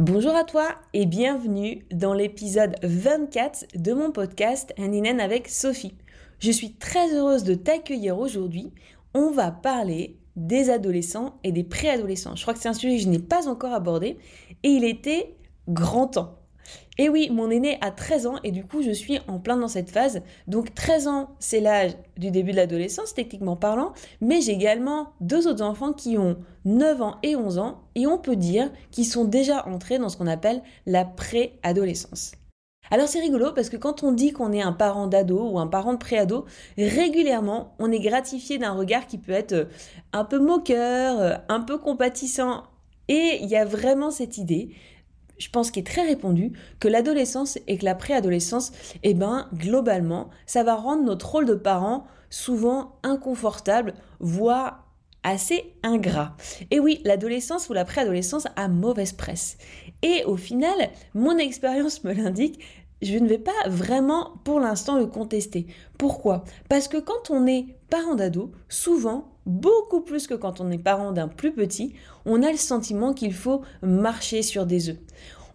Bonjour à toi et bienvenue dans l'épisode 24 de mon podcast Un Inen avec Sophie. Je suis très heureuse de t'accueillir aujourd'hui. On va parler des adolescents et des préadolescents. Je crois que c'est un sujet que je n'ai pas encore abordé et il était grand temps. Et oui, mon aîné a 13 ans et du coup je suis en plein dans cette phase. Donc 13 ans, c'est l'âge du début de l'adolescence, techniquement parlant, mais j'ai également deux autres enfants qui ont 9 ans et 11 ans et on peut dire qu'ils sont déjà entrés dans ce qu'on appelle la préadolescence. Alors c'est rigolo parce que quand on dit qu'on est un parent d'ado ou un parent de préado, régulièrement on est gratifié d'un regard qui peut être un peu moqueur, un peu compatissant. Et il y a vraiment cette idée je pense qu'il est très répandu, que l'adolescence et que la préadolescence, eh ben, globalement, ça va rendre notre rôle de parent souvent inconfortable, voire assez ingrat. Et oui, l'adolescence ou la préadolescence a mauvaise presse. Et au final, mon expérience me l'indique, je ne vais pas vraiment pour l'instant le contester. Pourquoi? Parce que quand on est parent d'ado, souvent, beaucoup plus que quand on est parent d'un plus petit, on a le sentiment qu'il faut marcher sur des œufs.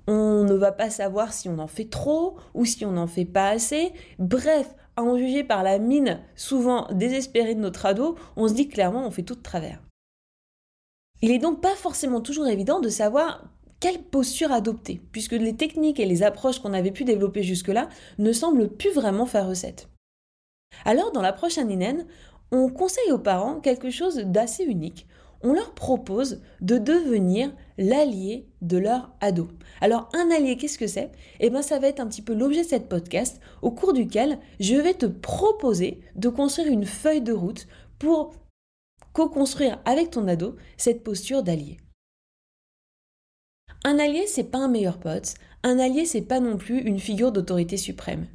On ne va pas savoir si on en fait trop ou si on n'en fait pas assez. Bref, à en juger par la mine souvent désespérée de notre ado, on se dit clairement on fait tout de travers. Il est donc pas forcément toujours évident de savoir quelle posture adopter, puisque les techniques et les approches qu'on avait pu développer jusque-là ne semblent plus vraiment faire recette. Alors, dans l'approche aninène, on conseille aux parents quelque chose d'assez unique. On leur propose de devenir l'allié de leur ado. Alors, un allié, qu'est-ce que c'est? Eh bien, ça va être un petit peu l'objet de cette podcast, au cours duquel je vais te proposer de construire une feuille de route pour co-construire avec ton ado cette posture d'allié. Un allié, c'est pas un meilleur pote. Un allié, c'est pas non plus une figure d'autorité suprême.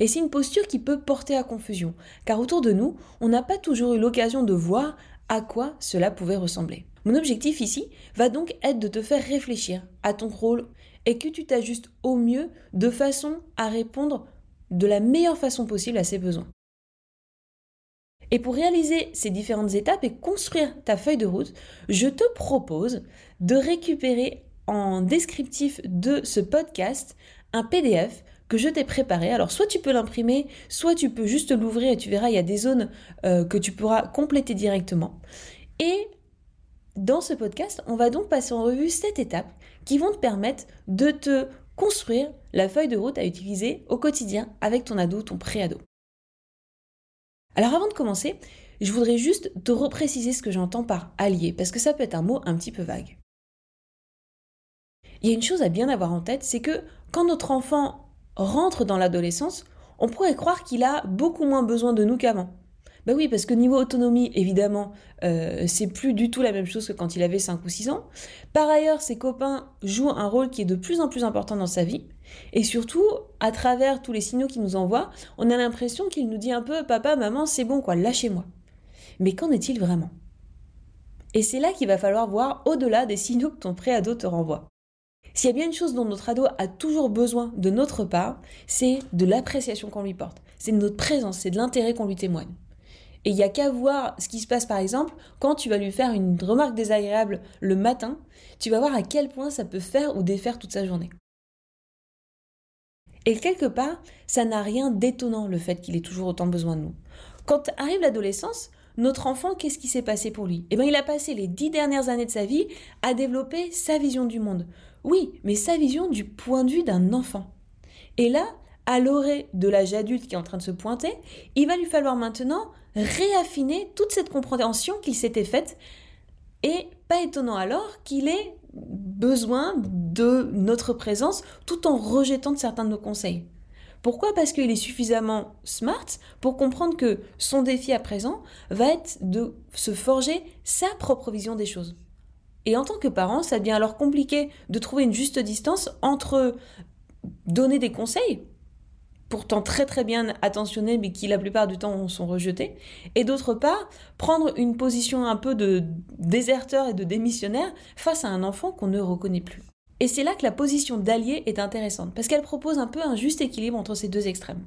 Et c'est une posture qui peut porter à confusion, car autour de nous, on n'a pas toujours eu l'occasion de voir à quoi cela pouvait ressembler. Mon objectif ici va donc être de te faire réfléchir à ton rôle et que tu t'ajustes au mieux de façon à répondre de la meilleure façon possible à ses besoins. Et pour réaliser ces différentes étapes et construire ta feuille de route, je te propose de récupérer en descriptif de ce podcast un PDF que je t'ai préparé. Alors soit tu peux l'imprimer, soit tu peux juste l'ouvrir et tu verras, il y a des zones euh, que tu pourras compléter directement. Et dans ce podcast, on va donc passer en revue cette étape qui vont te permettre de te construire la feuille de route à utiliser au quotidien avec ton ado, ton pré-ado. Alors avant de commencer, je voudrais juste te repréciser ce que j'entends par allié, parce que ça peut être un mot un petit peu vague. Il y a une chose à bien avoir en tête, c'est que quand notre enfant rentre dans l'adolescence, on pourrait croire qu'il a beaucoup moins besoin de nous qu'avant. Ben oui, parce que niveau autonomie, évidemment, euh, c'est plus du tout la même chose que quand il avait 5 ou 6 ans. Par ailleurs, ses copains jouent un rôle qui est de plus en plus important dans sa vie. Et surtout, à travers tous les signaux qu'il nous envoie, on a l'impression qu'il nous dit un peu Papa, maman, c'est bon, quoi, lâchez-moi. Mais qu'en est-il vraiment? Et c'est là qu'il va falloir voir au-delà des signaux que ton préado te renvoie. S'il y a bien une chose dont notre ado a toujours besoin de notre part, c'est de l'appréciation qu'on lui porte. C'est de notre présence, c'est de l'intérêt qu'on lui témoigne. Et il n'y a qu'à voir ce qui se passe par exemple quand tu vas lui faire une remarque désagréable le matin, tu vas voir à quel point ça peut faire ou défaire toute sa journée. Et quelque part, ça n'a rien d'étonnant le fait qu'il ait toujours autant besoin de nous. Quand arrive l'adolescence, notre enfant, qu'est-ce qui s'est passé pour lui? Eh bien, il a passé les dix dernières années de sa vie à développer sa vision du monde, oui, mais sa vision du point de vue d'un enfant. Et là, à l'orée de l'âge adulte qui est en train de se pointer, il va lui falloir maintenant réaffiner toute cette compréhension qu'il s'était faite. Et pas étonnant alors qu'il ait besoin de notre présence tout en rejetant certains de nos conseils. Pourquoi? Parce qu'il est suffisamment smart pour comprendre que son défi à présent va être de se forger sa propre vision des choses. Et en tant que parent, ça devient alors compliqué de trouver une juste distance entre donner des conseils, pourtant très très bien attentionnés, mais qui la plupart du temps sont rejetés, et d'autre part, prendre une position un peu de déserteur et de démissionnaire face à un enfant qu'on ne reconnaît plus. Et c'est là que la position d'allié est intéressante, parce qu'elle propose un peu un juste équilibre entre ces deux extrêmes.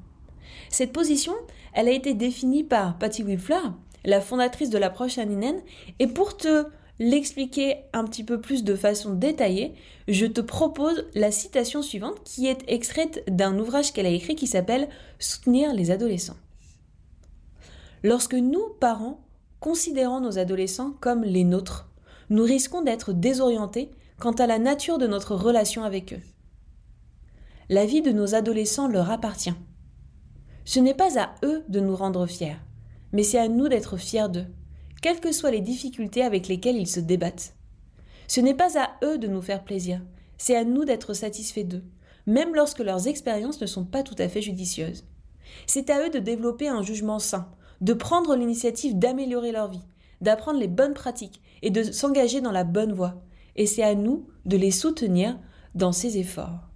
Cette position, elle a été définie par Patty Whiffler, la fondatrice de l'approche aninen, et pour te l'expliquer un petit peu plus de façon détaillée, je te propose la citation suivante qui est extraite d'un ouvrage qu'elle a écrit qui s'appelle Soutenir les adolescents. Lorsque nous, parents, considérons nos adolescents comme les nôtres, nous risquons d'être désorientés quant à la nature de notre relation avec eux. La vie de nos adolescents leur appartient. Ce n'est pas à eux de nous rendre fiers, mais c'est à nous d'être fiers d'eux, quelles que soient les difficultés avec lesquelles ils se débattent. Ce n'est pas à eux de nous faire plaisir, c'est à nous d'être satisfaits d'eux, même lorsque leurs expériences ne sont pas tout à fait judicieuses. C'est à eux de développer un jugement sain, de prendre l'initiative d'améliorer leur vie, d'apprendre les bonnes pratiques et de s'engager dans la bonne voie. Et c'est à nous de les soutenir dans ces efforts.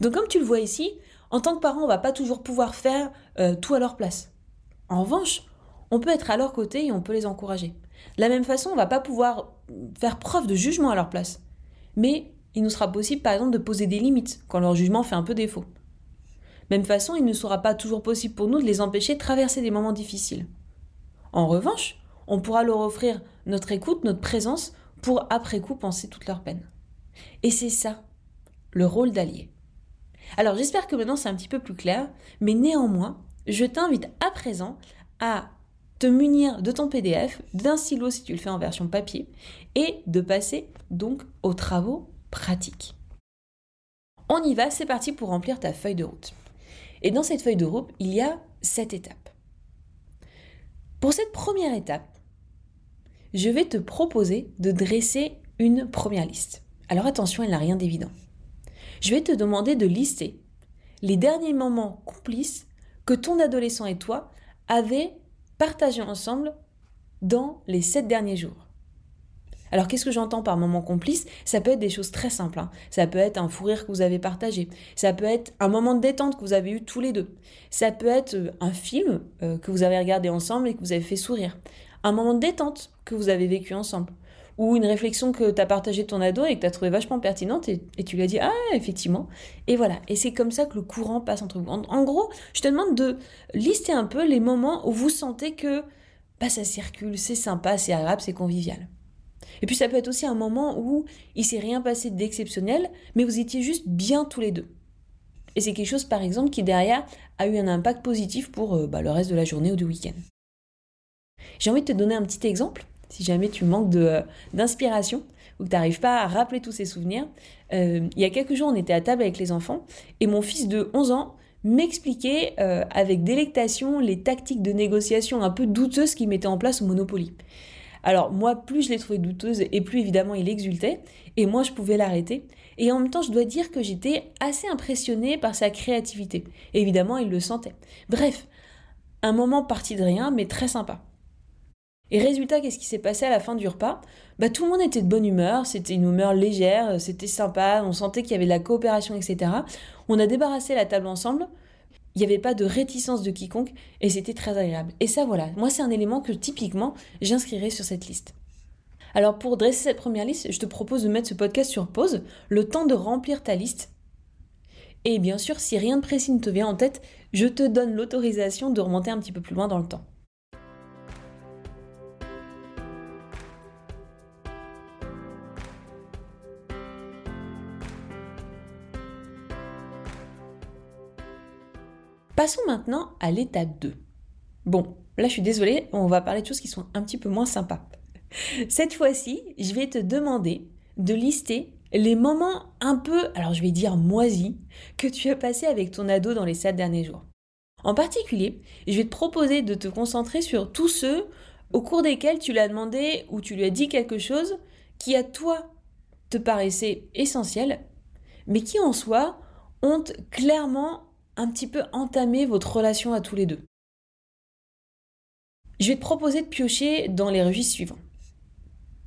Donc comme tu le vois ici, en tant que parent, on va pas toujours pouvoir faire euh, tout à leur place. En revanche, on peut être à leur côté et on peut les encourager. De la même façon, on va pas pouvoir faire preuve de jugement à leur place. Mais il nous sera possible, par exemple, de poser des limites quand leur jugement fait un peu défaut. Même façon, il ne sera pas toujours possible pour nous de les empêcher de traverser des moments difficiles. En revanche, on pourra leur offrir notre écoute, notre présence, pour après coup penser toute leur peine. Et c'est ça, le rôle d'allié. Alors j'espère que maintenant c'est un petit peu plus clair, mais néanmoins, je t'invite à présent à te munir de ton PDF, d'un stylo si tu le fais en version papier, et de passer donc aux travaux pratiques. On y va, c'est parti pour remplir ta feuille de route. Et dans cette feuille de route, il y a sept étapes. Pour cette première étape, je vais te proposer de dresser une première liste. Alors attention, elle n'a rien d'évident. Je vais te demander de lister les derniers moments complices que ton adolescent et toi avez partagés ensemble dans les sept derniers jours. Alors qu'est-ce que j'entends par moment complice? Ça peut être des choses très simples. Hein. Ça peut être un fou rire que vous avez partagé. Ça peut être un moment de détente que vous avez eu tous les deux. Ça peut être euh, un film euh, que vous avez regardé ensemble et que vous avez fait sourire. Un moment de détente que vous avez vécu ensemble. Ou une réflexion que tu as partagée ton ado et que tu as trouvé vachement pertinente et, tu lui as dit Ah, effectivement. Et voilà. Et c'est comme ça que le courant passe entre vous. En, gros, je te demande de lister un peu les moments où vous sentez que bah, ça circule, c'est sympa, c'est agréable, c'est convivial. Et puis ça peut être aussi un moment où il s'est rien passé d'exceptionnel, mais vous étiez juste bien tous les deux. Et c'est quelque chose, par exemple, qui derrière a eu un impact positif pour euh, bah, le reste de la journée ou du week-end. J'ai envie de te donner un petit exemple, si jamais tu manques euh, d'inspiration ou que tu n'arrives pas à rappeler tous ces souvenirs. Euh, il y a quelques jours, on était à table avec les enfants et mon fils de 11 ans m'expliquait avec délectation les tactiques de négociation un peu douteuses qu'il mettait en place au Monopoly. Alors moi, plus je l'ai trouvé douteuse et plus évidemment il exultait, et moi je pouvais l'arrêter. Et en même temps, je dois dire que j'étais assez impressionnée par sa créativité. évidemment, il le sentait. Bref, un moment parti de rien, mais très sympa. Et résultat, qu'est-ce qui s'est passé à la fin du repas? Bah tout le monde était de bonne humeur, c'était une humeur légère, c'était sympa, on sentait qu'il y avait de la coopération, etc. On a débarrassé la table ensemble, il n'y avait pas de réticence de quiconque et c'était très agréable. Et ça, voilà, moi, c'est un élément que typiquement j'inscrirai sur cette liste. Alors, pour dresser cette première liste, je te propose de mettre ce podcast sur pause, le temps de remplir ta liste. Et bien sûr, si rien de précis ne te vient en tête, je te donne l'autorisation de remonter un petit peu plus loin dans le temps. Passons maintenant à l'étape 2. Bon, là je suis désolée, on va parler de choses qui sont un petit peu moins sympas. Cette fois-ci, je vais te demander de lister les moments un peu, alors je vais dire moisis, que tu as passé avec ton ado dans les 7 derniers jours. En particulier, je vais te proposer de te concentrer sur tous ceux au cours desquels tu l'as demandé ou tu lui as dit quelque chose qui à toi te paraissait essentiel, mais qui en soi ont clairement un petit peu entamer votre relation à tous les deux. Je vais te proposer de piocher dans les registres suivants.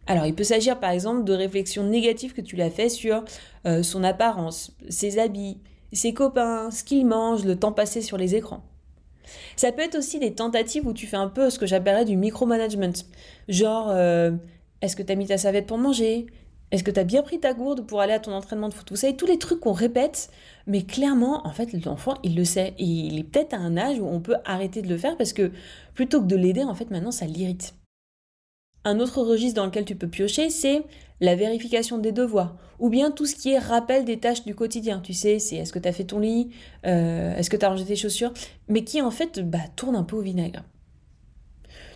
Alors, il peut s'agir par exemple de réflexions négatives que tu l'as fait sur euh, son apparence, ses habits, ses copains, ce qu'il mange, le temps passé sur les écrans. Ça peut être aussi des tentatives où tu fais un peu ce que j'appellerais du micromanagement. Genre, euh, est-ce que tu as mis ta savette pour manger? Est-ce que tu as bien pris ta gourde pour aller à ton entraînement de foot Vous savez, tous les trucs qu'on répète, mais clairement, en fait, l'enfant, il le sait. Et il est peut-être à un âge où on peut arrêter de le faire parce que plutôt que de l'aider, en fait, maintenant, ça l'irrite. Un autre registre dans lequel tu peux piocher, c'est la vérification des devoirs, ou bien tout ce qui est rappel des tâches du quotidien. Tu sais, c'est est-ce que tu as fait ton lit, euh, est-ce que tu as rangé tes chaussures, mais qui en fait bah, tourne un peu au vinaigre.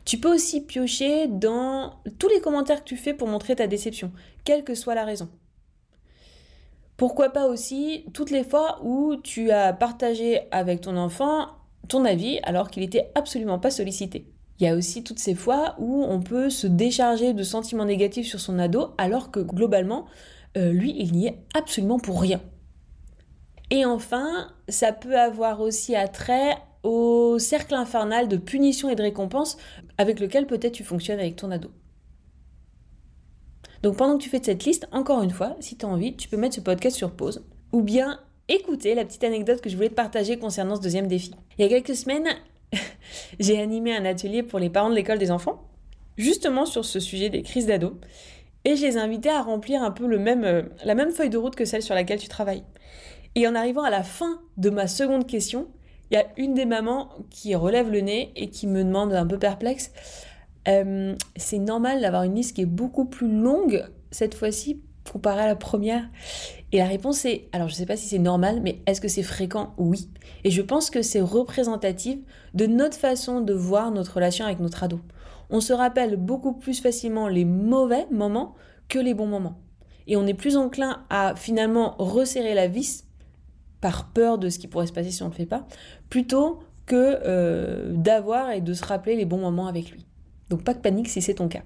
Tu peux aussi piocher dans tous les commentaires que tu fais pour montrer ta déception, quelle que soit la raison. Pourquoi pas aussi toutes les fois où tu as partagé avec ton enfant ton avis alors qu'il n'était absolument pas sollicité. Il y a aussi toutes ces fois où on peut se décharger de sentiments négatifs sur son ado alors que globalement, euh, lui, il n'y est absolument pour rien. Et enfin, ça peut avoir aussi attrait au cercle infernal de punition et de récompense avec lequel peut-être tu fonctionnes avec ton ado. Donc pendant que tu fais cette liste, encore une fois, si tu as envie, tu peux mettre ce podcast sur pause ou bien écouter la petite anecdote que je voulais te partager concernant ce deuxième défi. Il y a quelques semaines, j'ai animé un atelier pour les parents de l'école des enfants, justement sur ce sujet des crises d'ados, et je les ai invités à remplir un peu le même, euh, la même feuille de route que celle sur laquelle tu travailles. Et en arrivant à la fin de ma seconde question, il y a une des mamans qui relève le nez et qui me demande un peu perplexe, euh, c'est normal d'avoir une liste qui est beaucoup plus longue cette fois-ci comparée à la première? Et la réponse est, alors je ne sais pas si c'est normal, mais est-ce que c'est fréquent? Oui. Et je pense que c'est représentatif de notre façon de voir notre relation avec notre ado. On se rappelle beaucoup plus facilement les mauvais moments que les bons moments. Et on est plus enclin à finalement resserrer la vis par peur de ce qui pourrait se passer si on ne le fait pas, plutôt que euh, d'avoir et de se rappeler les bons moments avec lui. Donc pas de panique si c'est ton cas.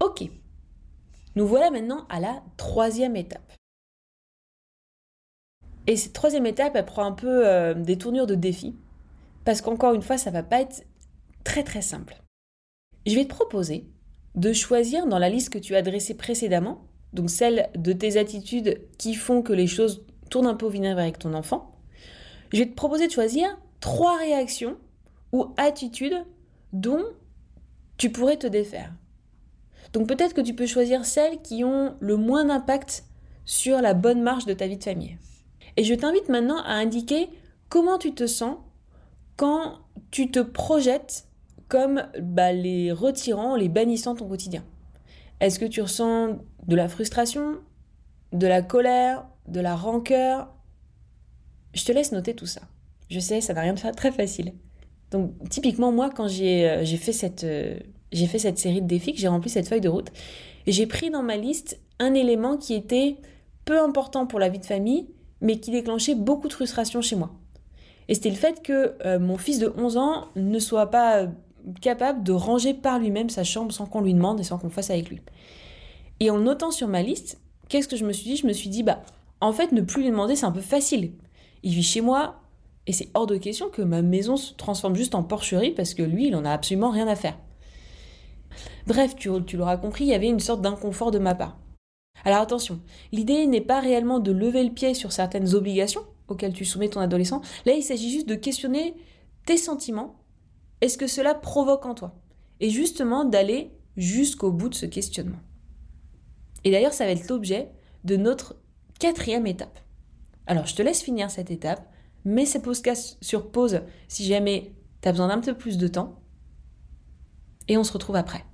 Ok, nous voilà maintenant à la troisième étape. Et cette troisième étape, elle prend un peu euh, des tournures de défi, parce qu'encore une fois, ça va pas être très très simple. Je vais te proposer de choisir dans la liste que tu as dressée précédemment, donc celle de tes attitudes qui font que les choses tournent un peu au vinaigre avec ton enfant, je vais te proposer de choisir trois réactions ou attitudes dont tu pourrais te défaire. Donc peut-être que tu peux choisir celles qui ont le moins d'impact sur la bonne marche de ta vie de famille. Et je t'invite maintenant à indiquer comment tu te sens quand tu te projettes comme bah, les retirant, les bannissant ton quotidien. Est-ce que tu ressens de la frustration, de la colère, de la rancœur? Je te laisse noter tout ça. Je sais, ça n'a rien de très facile. Donc typiquement moi, quand j'ai euh, fait cette... Euh, j'ai fait cette série de défis, que j'ai rempli cette feuille de route, j'ai pris dans ma liste un élément qui était peu important pour la vie de famille, mais qui déclenchait beaucoup de frustration chez moi. Et c'était le fait que euh, mon fils de 11 ans ne soit pas capable de ranger par lui-même sa chambre sans qu'on lui demande et sans qu'on fasse avec lui. Et en notant sur ma liste, qu'est-ce que je me suis dit? Je me suis dit, bah, en fait, ne plus lui demander, c'est un peu facile. Il vit chez moi, et c'est hors de question que ma maison se transforme juste en porcherie parce que lui, il en a absolument rien à faire. Bref, tu l'auras compris, il y avait une sorte d'inconfort de ma part. Alors attention, l'idée n'est pas réellement de lever le pied sur certaines obligations auxquelles tu soumets ton adolescent. Là, il s'agit juste de questionner tes sentiments est ce que cela provoque en toi? Et justement d'aller jusqu'au bout de ce questionnement. Et d'ailleurs, ça va être l'objet de notre quatrième étape. Alors, je te laisse finir cette étape, mets ce podcast sur pause si jamais tu as besoin d'un peu plus de temps, et on se retrouve après.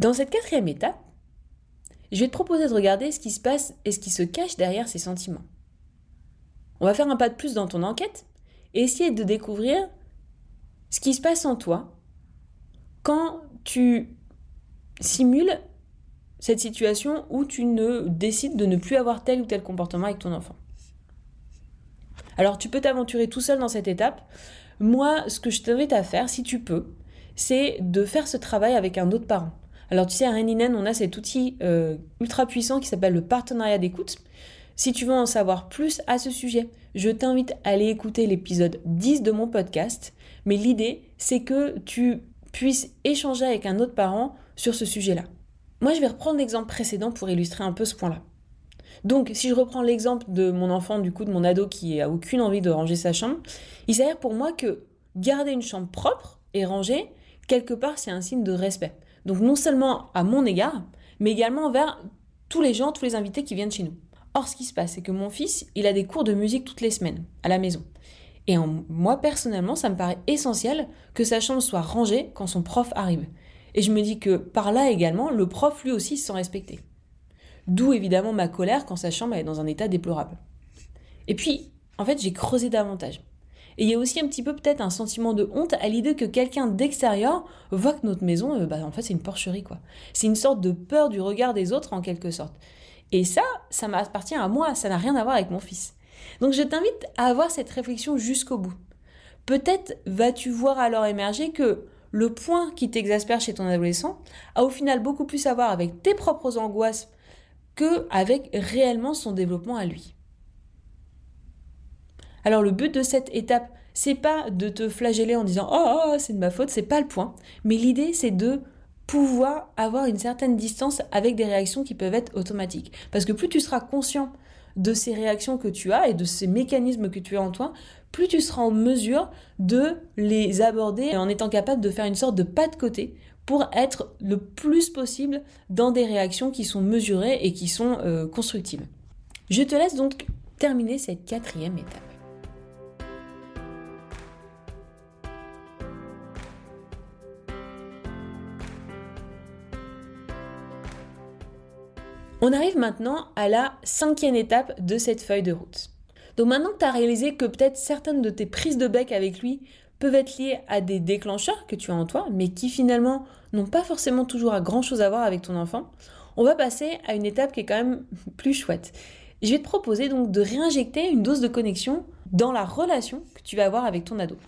Dans cette quatrième étape, je vais te proposer de regarder ce qui se passe et ce qui se cache derrière ces sentiments. On va faire un pas de plus dans ton enquête et essayer de découvrir ce qui se passe en toi quand tu simules cette situation où tu ne décides de ne plus avoir tel ou tel comportement avec ton enfant. Alors tu peux t'aventurer tout seul dans cette étape. Moi, ce que je t'invite à faire, si tu peux, c'est de faire ce travail avec un autre parent. Alors tu sais, à Reninen, on a cet outil euh, ultra puissant qui s'appelle le partenariat d'écoute. Si tu veux en savoir plus à ce sujet, je t'invite à aller écouter l'épisode 10 de mon podcast. Mais l'idée, c'est que tu puisses échanger avec un autre parent sur ce sujet-là. Moi, je vais reprendre l'exemple précédent pour illustrer un peu ce point-là. Donc, si je reprends l'exemple de mon enfant, du coup, de mon ado qui a aucune envie de ranger sa chambre, il s'avère pour moi que garder une chambre propre et rangée, quelque part, c'est un signe de respect. Donc, non seulement à mon égard, mais également envers tous les gens, tous les invités qui viennent chez nous. Or, ce qui se passe, c'est que mon fils, il a des cours de musique toutes les semaines, à la maison. Et moi, personnellement, ça me paraît essentiel que sa chambre soit rangée quand son prof arrive. Et je me dis que par là également, le prof lui aussi se sent respecté. D'où évidemment ma colère quand sa chambre est dans un état déplorable. Et puis, en fait, j'ai creusé davantage. Et il y a aussi un petit peu peut-être un sentiment de honte à l'idée que quelqu'un d'extérieur voit que notre maison, euh, bah, en fait, c'est une porcherie, quoi. C'est une sorte de peur du regard des autres, en quelque sorte. Et ça, ça m'appartient à moi, ça n'a rien à voir avec mon fils. Donc je t'invite à avoir cette réflexion jusqu'au bout. Peut-être vas-tu voir alors émerger que le point qui t'exaspère chez ton adolescent a au final beaucoup plus à voir avec tes propres angoisses que avec réellement son développement à lui. Alors le but de cette étape, c'est pas de te flageller en disant oh, oh, oh c'est de ma faute, c'est pas le point, mais l'idée c'est de pouvoir avoir une certaine distance avec des réactions qui peuvent être automatiques. Parce que plus tu seras conscient de ces réactions que tu as et de ces mécanismes que tu as en toi, plus tu seras en mesure de les aborder en étant capable de faire une sorte de pas de côté pour être le plus possible dans des réactions qui sont mesurées et qui sont euh, constructives. Je te laisse donc terminer cette quatrième étape. On arrive maintenant à la cinquième étape de cette feuille de route. Donc maintenant que tu as réalisé que peut-être certaines de tes prises de bec avec lui peuvent être liées à des déclencheurs que tu as en toi, mais qui finalement n'ont pas forcément toujours à grand chose à voir avec ton enfant, on va passer à une étape qui est quand même plus chouette. Je vais te proposer donc de réinjecter une dose de connexion dans la relation que tu vas avoir avec ton ado.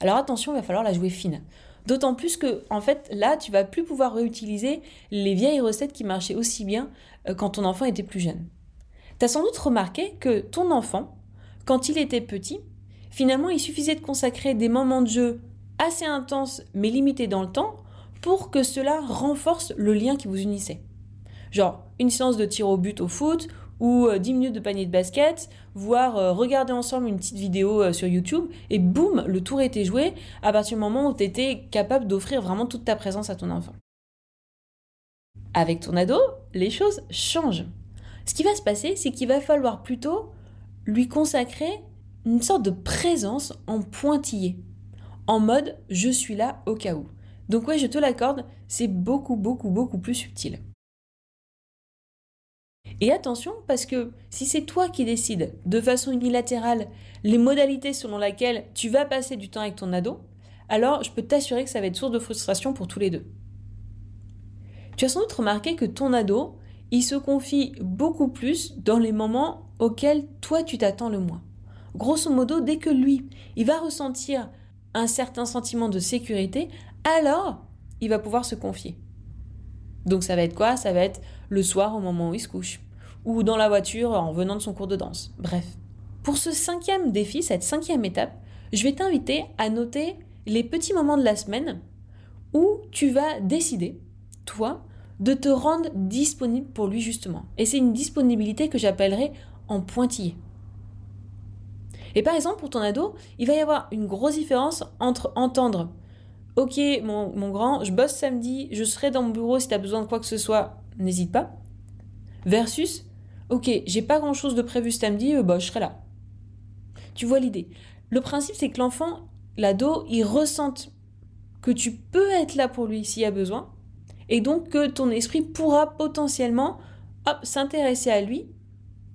Alors attention, il va falloir la jouer fine. D'autant plus que, en fait, là, tu vas plus pouvoir réutiliser les vieilles recettes qui marchaient aussi bien quand ton enfant était plus jeune. Tu as sans doute remarqué que ton enfant, quand il était petit, finalement, il suffisait de consacrer des moments de jeu assez intenses mais limités dans le temps pour que cela renforce le lien qui vous unissait. Genre une séance de tir au but au foot ou 10 euh, minutes de panier de basket, voire euh, regarder ensemble une petite vidéo sur YouTube, et boum, le tour était joué à partir du moment où tu étais capable d'offrir vraiment toute ta présence à ton enfant. Avec ton ado, les choses changent. Ce qui va se passer, c'est qu'il va falloir plutôt lui consacrer une sorte de présence en pointillé, en mode je suis là au cas où. Donc ouais, je te l'accorde, c'est beaucoup, beaucoup, beaucoup plus subtil. Et attention, parce que si c'est toi qui décides de façon unilatérale les modalités selon lesquelles tu vas passer du temps avec ton ado, alors je peux t'assurer que ça va être source de frustration pour tous les deux. Tu as sans doute remarqué que ton ado, il se confie beaucoup plus dans les moments auxquels toi tu t'attends le moins. Grosso modo, dès que lui, il va ressentir un certain sentiment de sécurité, alors il va pouvoir se confier. Donc ça va être quoi? Ça va être le soir au moment où il se couche, ou dans la voiture en venant de son cours de danse. Bref. Pour ce cinquième défi, cette cinquième étape, je vais t'inviter à noter les petits moments de la semaine où tu vas décider toi, de te rendre disponible pour lui justement. Et c'est une disponibilité que j'appellerais en pointillé. Et par exemple, pour ton ado, il va y avoir une grosse différence entre entendre Ok, mon, grand, je bosse samedi, je serai dans mon bureau si tu as besoin de quoi que ce soit, n'hésite pas. Versus Ok, j'ai pas grand chose de prévu samedi, euh, bah, je serai là. Tu vois l'idée. Le principe, c'est que l'enfant, l'ado, il ressente que tu peux être là pour lui s'il y a besoin, et donc que ton esprit pourra potentiellement s'intéresser à lui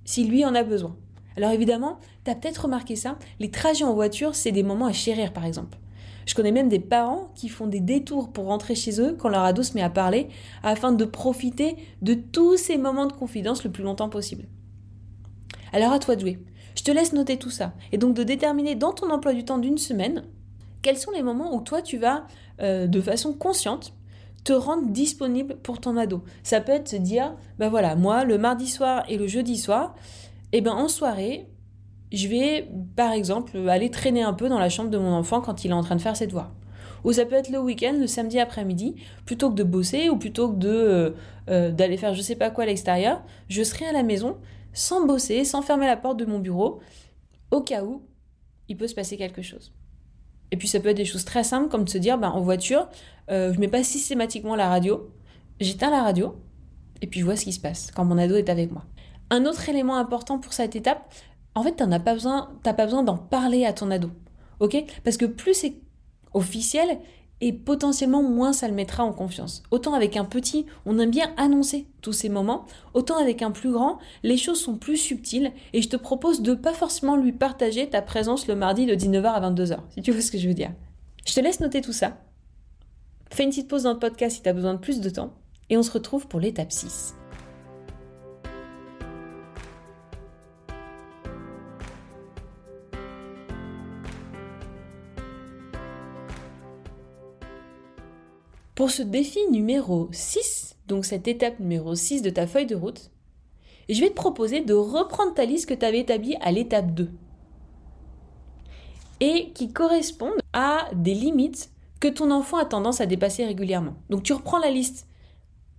si lui en a besoin. Alors évidemment, tu as peut-être remarqué ça, les trajets en voiture, c'est des moments à chérir par exemple. Je connais même des parents qui font des détours pour rentrer chez eux quand leur ado se met à parler afin de profiter de tous ces moments de confidence le plus longtemps possible. Alors à toi de jouer. Je te laisse noter tout ça et donc de déterminer dans ton emploi du temps d'une semaine quels sont les moments où toi tu vas euh, de façon consciente te rendre disponible pour ton ado. Ça peut être se dire, ben voilà, moi, le mardi soir et le jeudi soir, et eh ben en soirée, je vais, par exemple, aller traîner un peu dans la chambre de mon enfant quand il est en train de faire ses devoirs. Ou ça peut être le week-end, le samedi après-midi, plutôt que de bosser ou plutôt que de euh, euh, d'aller faire je sais pas quoi à l'extérieur, je serai à la maison sans bosser, sans fermer la porte de mon bureau, au cas où il peut se passer quelque chose. Et puis ça peut être des choses très simples comme de se dire, ben, en voiture, euh, je mets pas systématiquement la radio, j'éteins la radio et puis je vois ce qui se passe quand mon ado est avec moi. Un autre élément important pour cette étape, en fait, tu n'as pas besoin, pas besoin d'en parler à ton ado, Parce que plus c'est officiel et potentiellement moins ça le mettra en confiance. Autant avec un petit, on aime bien annoncer tous ces moments, autant avec un plus grand, les choses sont plus subtiles et je te propose de pas forcément lui partager ta présence le mardi de 19h à 22h, si tu vois ce que je veux dire. Je te laisse noter tout ça. Fais une petite pause dans le podcast si tu as besoin de plus de temps et on se retrouve pour l'étape 6. Pour ce défi numéro 6, donc cette étape numéro 6 de ta feuille de route, je vais te proposer de reprendre ta liste que tu avais établie à l'étape 2 et qui correspondent à des limites que ton enfant a tendance à dépasser régulièrement. Donc tu reprends la liste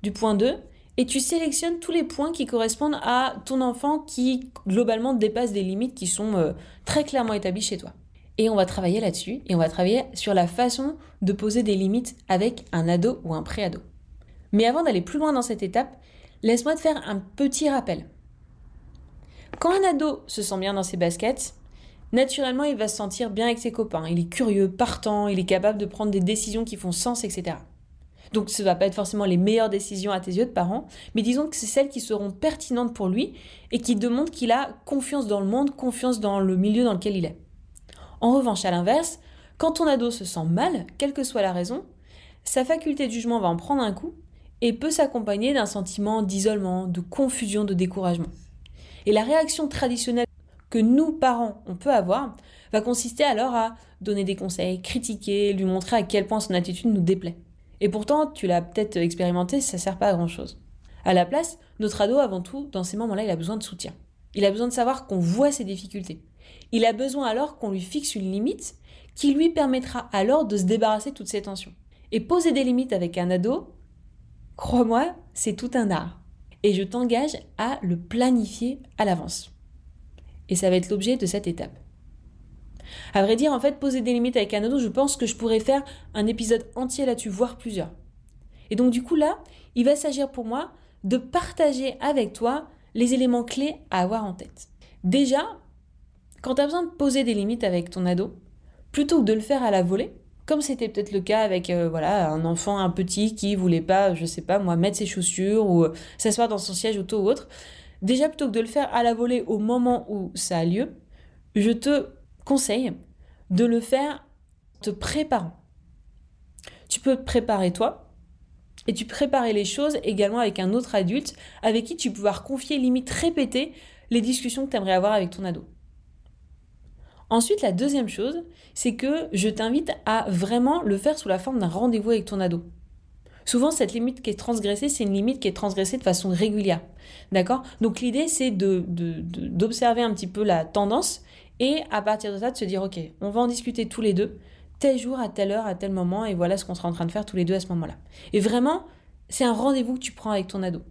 du point 2 et tu sélectionnes tous les points qui correspondent à ton enfant qui globalement dépasse des limites qui sont euh, très clairement établies chez toi. Et on va travailler là-dessus et on va travailler sur la façon de poser des limites avec un ado ou un pré-ado. Mais avant d'aller plus loin dans cette étape, laisse-moi te faire un petit rappel. Quand un ado se sent bien dans ses baskets, naturellement il va se sentir bien avec ses copains. Il est curieux, partant, il est capable de prendre des décisions qui font sens, etc. Donc ce ne va pas être forcément les meilleures décisions à tes yeux de parents, mais disons que c'est celles qui seront pertinentes pour lui et qui demandent qu'il a confiance dans le monde, confiance dans le milieu dans lequel il est. En revanche, à l'inverse, quand ton ado se sent mal, quelle que soit la raison, sa faculté de jugement va en prendre un coup et peut s'accompagner d'un sentiment d'isolement, de confusion, de découragement. Et la réaction traditionnelle que nous, parents, on peut avoir, va consister alors à donner des conseils, critiquer, lui montrer à quel point son attitude nous déplaît. Et pourtant, tu l'as peut-être expérimenté, ça sert pas à grand chose. À la place, notre ado, avant tout, dans ces moments-là, il a besoin de soutien. Il a besoin de savoir qu'on voit ses difficultés. Il a besoin alors qu'on lui fixe une limite qui lui permettra alors de se débarrasser de toutes ces tensions. Et poser des limites avec un ado, crois-moi, c'est tout un art. Et je t'engage à le planifier à l'avance. Et ça va être l'objet de cette étape. À vrai dire, en fait, poser des limites avec un ado, je pense que je pourrais faire un épisode entier là-dessus, voire plusieurs. Et donc du coup là, il va s'agir pour moi de partager avec toi les éléments clés à avoir en tête. Déjà, quand tu as besoin de poser des limites avec ton ado, plutôt que de le faire à la volée, comme c'était peut-être le cas avec euh, voilà un enfant, un petit qui voulait pas, je sais pas moi, mettre ses chaussures ou euh, s'asseoir dans son siège auto ou autre, déjà plutôt que de le faire à la volée au moment où ça a lieu, je te conseille de le faire te préparant. Tu peux te préparer toi, et tu préparer les choses également avec un autre adulte avec qui tu peux pouvoir confier limite répéter les discussions que tu aimerais avoir avec ton ado. Ensuite, la deuxième chose, c'est que je t'invite à vraiment le faire sous la forme d'un rendez-vous avec ton ado. Souvent, cette limite qui est transgressée, c'est une limite qui est transgressée de façon régulière. D'accord? Donc l'idée, c'est d'observer un petit peu la tendance et à partir de ça, de se dire, OK, on va en discuter tous les deux, tel jour, à telle heure, à tel moment, et voilà ce qu'on sera en train de faire tous les deux à ce moment-là. Et vraiment, c'est un rendez-vous que tu prends avec ton ado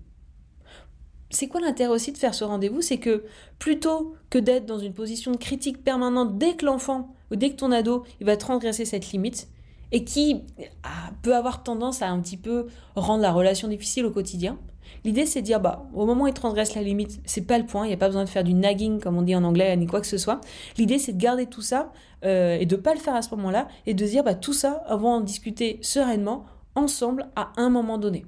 c'est quoi l'intérêt aussi de faire ce rendez-vous? C'est que plutôt que d'être dans une position de critique permanente dès que l'enfant ou dès que ton ado il va transgresser cette limite et qui ah, peut avoir tendance à un petit peu rendre la relation difficile au quotidien, l'idée c'est de dire bah au moment où il transgresse la limite, c'est pas le point, il n'y a pas besoin de faire du nagging comme on dit en anglais ni quoi que ce soit. L'idée c'est de garder tout ça euh, et de pas le faire à ce moment-là et de dire bah tout ça avant en discuter sereinement ensemble à un moment donné.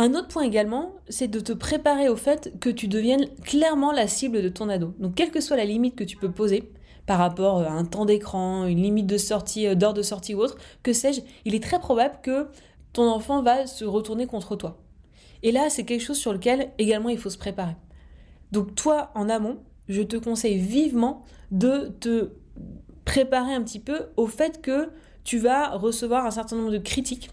Un autre point également, c'est de te préparer au fait que tu deviennes clairement la cible de ton ado. Donc quelle que soit la limite que tu peux poser par rapport à un temps d'écran, une limite de sortie, euh, d'heure de sortie ou autre, que sais-je, il est très probable que ton enfant va se retourner contre toi. Et là, c'est quelque chose sur lequel également il faut se préparer. Donc toi, en amont, je te conseille vivement de te préparer un petit peu au fait que tu vas recevoir un certain nombre de critiques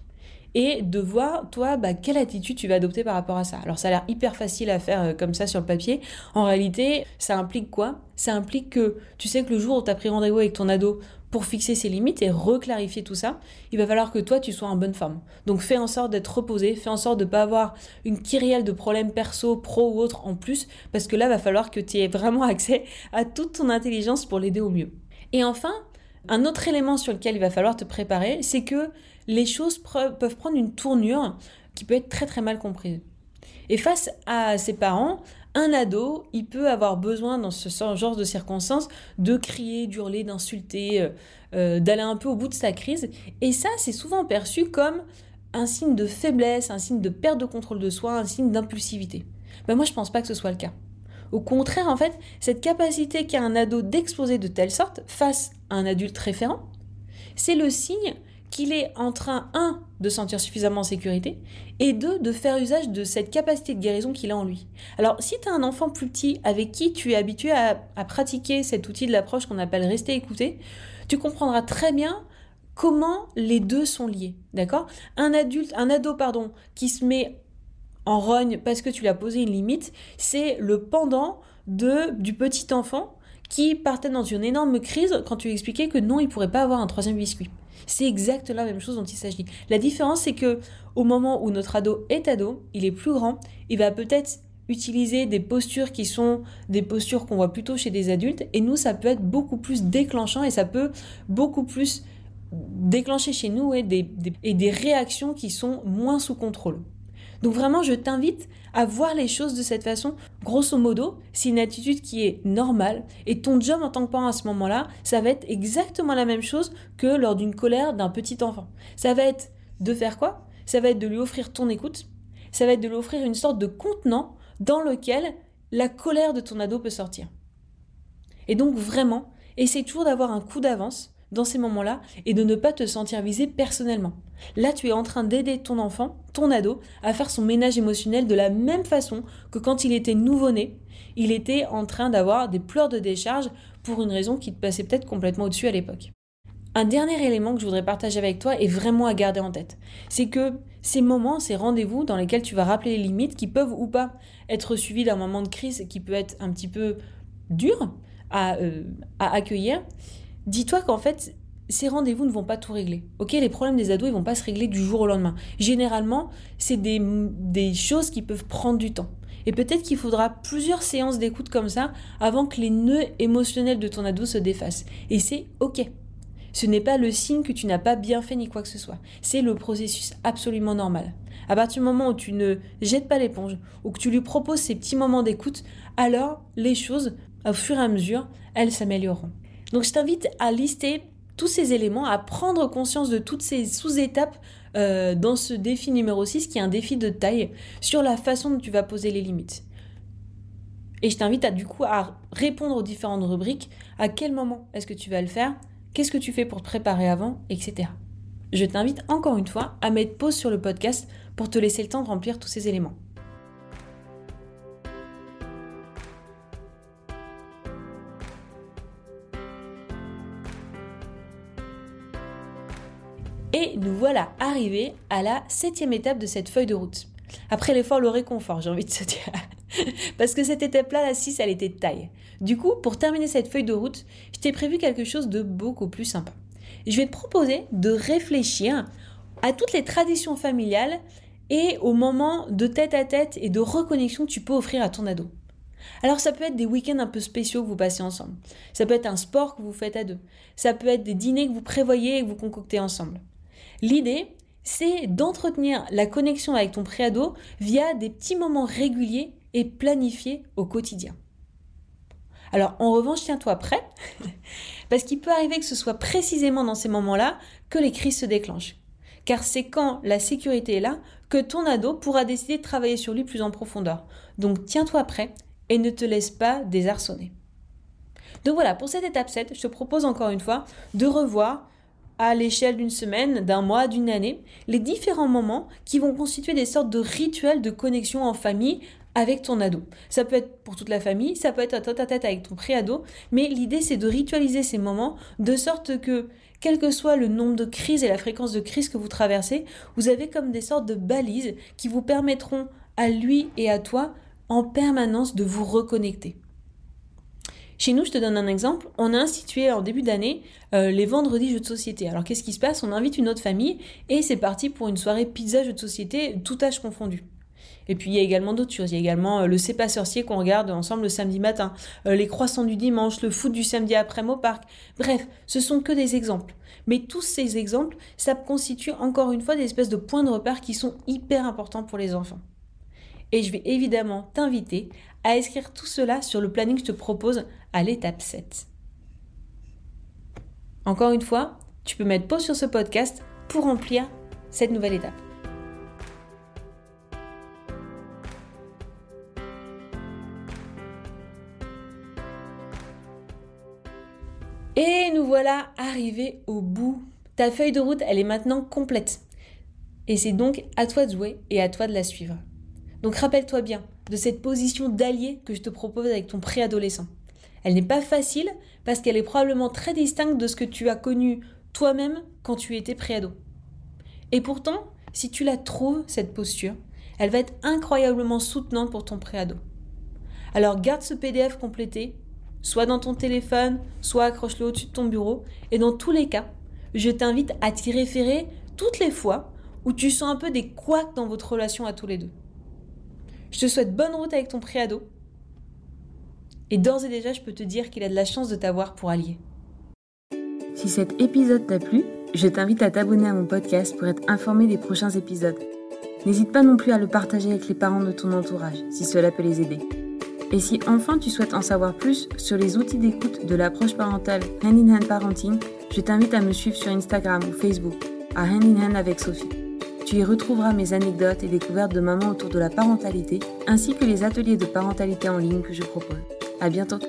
et de voir, toi, bah, quelle attitude tu vas adopter par rapport à ça. Alors ça a l'air hyper facile à faire euh, comme ça sur le papier. En réalité, ça implique quoi? Ça implique que tu sais que le jour où tu as pris rendez-vous avec ton ado pour fixer ses limites et reclarifier tout ça, il va falloir que toi, tu sois en bonne forme. Donc fais en sorte d'être reposé, fais en sorte de ne pas avoir une kyrielle de problèmes perso, pro ou autres en plus, parce que là, va falloir que tu aies vraiment accès à toute ton intelligence pour l'aider au mieux. Et enfin, un autre élément sur lequel il va falloir te préparer, c'est que les choses peuvent prendre une tournure qui peut être très très mal comprise. Et face à ses parents, un ado, il peut avoir besoin dans ce genre de circonstances de crier, d'hurler, d'insulter, euh, euh, d'aller un peu au bout de sa crise. Et ça, c'est souvent perçu comme un signe de faiblesse, un signe de perte de contrôle de soi, un signe d'impulsivité. Ben moi, je pense pas que ce soit le cas. Au contraire, en fait, cette capacité qu'a un ado d'exploser de telle sorte face à un adulte référent, c'est le signe qu'il est en train, un, de sentir suffisamment en sécurité, et deux, de faire usage de cette capacité de guérison qu'il a en lui. Alors, si tu as un enfant plus petit avec qui tu es habitué à, pratiquer cet outil de l'approche qu'on appelle rester écouté, tu comprendras très bien comment les deux sont liés, d'accord? Un adulte, un ado, pardon, qui se met en rogne parce que tu lui as posé une limite, c'est le pendant de, du petit enfant qui partait dans une énorme crise quand tu lui expliquais que non, il pourrait pas avoir un troisième biscuit. C'est exactement la même chose dont il s'agit. La différence, c'est que au moment où notre ado est ado, il est plus grand, il va peut-être utiliser des postures qui sont des postures qu'on voit plutôt chez des adultes, et nous, ça peut être beaucoup plus déclenchant et ça peut beaucoup plus déclencher chez nous et des, et des réactions qui sont moins sous contrôle. Donc vraiment, je t'invite à voir les choses de cette façon. Grosso modo, c'est une attitude qui est normale et ton job en tant que parent à ce moment-là, ça va être exactement la même chose que lors d'une colère d'un petit enfant. Ça va être de faire quoi? Ça va être de lui offrir ton écoute. Ça va être de lui offrir une sorte de contenant dans lequel la colère de ton ado peut sortir. Et donc vraiment, essaie toujours d'avoir un coup d'avance dans ces moments-là et de ne pas te sentir visé personnellement. Là, tu es en train d'aider ton enfant, ton ado, à faire son ménage émotionnel de la même façon que quand il était nouveau-né, il était en train d'avoir des pleurs de décharge pour une raison qui te passait peut-être complètement au-dessus à l'époque. Un dernier élément que je voudrais partager avec toi est vraiment à garder en tête. C'est que ces moments, ces rendez-vous dans lesquels tu vas rappeler les limites qui peuvent ou pas être suivis d'un moment de crise qui peut être un petit peu dur à, euh, à accueillir, dis-toi qu'en fait, ces rendez-vous ne vont pas tout régler. Ok, les problèmes des ados, ils vont pas se régler du jour au lendemain. Généralement, c'est des, des choses qui peuvent prendre du temps. Et peut-être qu'il faudra plusieurs séances d'écoute comme ça avant que les nœuds émotionnels de ton ado se défassent. Et c'est ok. Ce n'est pas le signe que tu n'as pas bien fait ni quoi que ce soit. C'est le processus absolument normal. À partir du moment où tu ne jettes pas l'éponge, ou que tu lui proposes ces petits moments d'écoute, alors les choses, au fur et à mesure, elles s'amélioreront. Donc je t'invite à lister tous ces éléments, à prendre conscience de toutes ces sous-étapes euh, dans ce défi numéro 6 qui est un défi de taille sur la façon dont tu vas poser les limites. Et je t'invite à du coup à répondre aux différentes rubriques, à quel moment est-ce que tu vas le faire, qu'est-ce que tu fais pour te préparer avant, etc. Je t'invite encore une fois à mettre pause sur le podcast pour te laisser le temps de remplir tous ces éléments. Et nous voilà arrivés à la septième étape de cette feuille de route. Après l'effort, le réconfort, j'ai envie de te dire. Parce que cette étape-là, la 6, elle était de taille. Du coup, pour terminer cette feuille de route, je t'ai prévu quelque chose de beaucoup plus sympa. Je vais te proposer de réfléchir à toutes les traditions familiales et aux moments de tête à tête et de reconnexion que tu peux offrir à ton ado. Alors ça peut être des week-ends un peu spéciaux que vous passez ensemble. Ça peut être un sport que vous faites à deux. Ça peut être des dîners que vous prévoyez et que vous concoctez ensemble. L'idée, c'est d'entretenir la connexion avec ton préado via des petits moments réguliers et planifiés au quotidien. Alors en revanche, tiens-toi prêt, parce qu'il peut arriver que ce soit précisément dans ces moments-là que les crises se déclenchent. Car c'est quand la sécurité est là que ton ado pourra décider de travailler sur lui plus en profondeur. Donc tiens-toi prêt et ne te laisse pas désarçonner. Donc voilà, pour cette étape 7, je te propose encore une fois de revoir à l'échelle d'une semaine, d'un mois, d'une année, les différents moments qui vont constituer des sortes de rituels de connexion en famille avec ton ado. Ça peut être pour toute la famille, ça peut être à tête à tête avec ton préado, mais l'idée c'est de ritualiser ces moments de sorte que, quel que soit le nombre de crises et la fréquence de crises que vous traversez, vous avez comme des sortes de balises qui vous permettront à lui et à toi en permanence de vous reconnecter. Chez nous, je te donne un exemple. On a institué en début d'année euh, les vendredis jeux de société. Alors qu'est-ce qui se passe? On invite une autre famille et c'est parti pour une soirée pizza jeux de société, tout âge confondu. Et puis il y a également d'autres choses. Il y a également euh, le C'est pas sorcier qu'on regarde ensemble le samedi matin, euh, les croissants du dimanche, le foot du samedi après au parc. Bref, ce sont que des exemples. Mais tous ces exemples, ça constitue encore une fois des espèces de points de repère qui sont hyper importants pour les enfants. Et je vais évidemment t'inviter à écrire tout cela sur le planning que je te propose à l'étape 7. Encore une fois, tu peux mettre pause sur ce podcast pour remplir cette nouvelle étape. Et nous voilà arrivés au bout. Ta feuille de route, elle est maintenant complète. Et c'est donc à toi de jouer et à toi de la suivre. Donc rappelle-toi bien de cette position d'allié que je te propose avec ton préadolescent. Elle n'est pas facile parce qu'elle est probablement très distincte de ce que tu as connu toi-même quand tu étais préado. Et pourtant, si tu la trouves, cette posture, elle va être incroyablement soutenante pour ton préado. Alors garde ce PDF complété soit dans ton téléphone, soit accroche-le au-dessus de ton bureau. Et dans tous les cas, je t'invite à t'y référer toutes les fois où tu sens un peu des couacs dans votre relation à tous les deux. Je te souhaite bonne route avec ton préado. Et d'ores et déjà, je peux te dire qu'il a de la chance de t'avoir pour allié. Si cet épisode t'a plu, je t'invite à t'abonner à mon podcast pour être informé des prochains épisodes. N'hésite pas non plus à le partager avec les parents de ton entourage si cela peut les aider. Et si enfin tu souhaites en savoir plus sur les outils d'écoute de l'approche parentale Hand in Hand Parenting, je t'invite à me suivre sur Instagram ou Facebook à Hand in Hand avec Sophie. Tu y retrouveras mes anecdotes et découvertes de maman autour de la parentalité, ainsi que les ateliers de parentalité en ligne que je propose. À bientôt!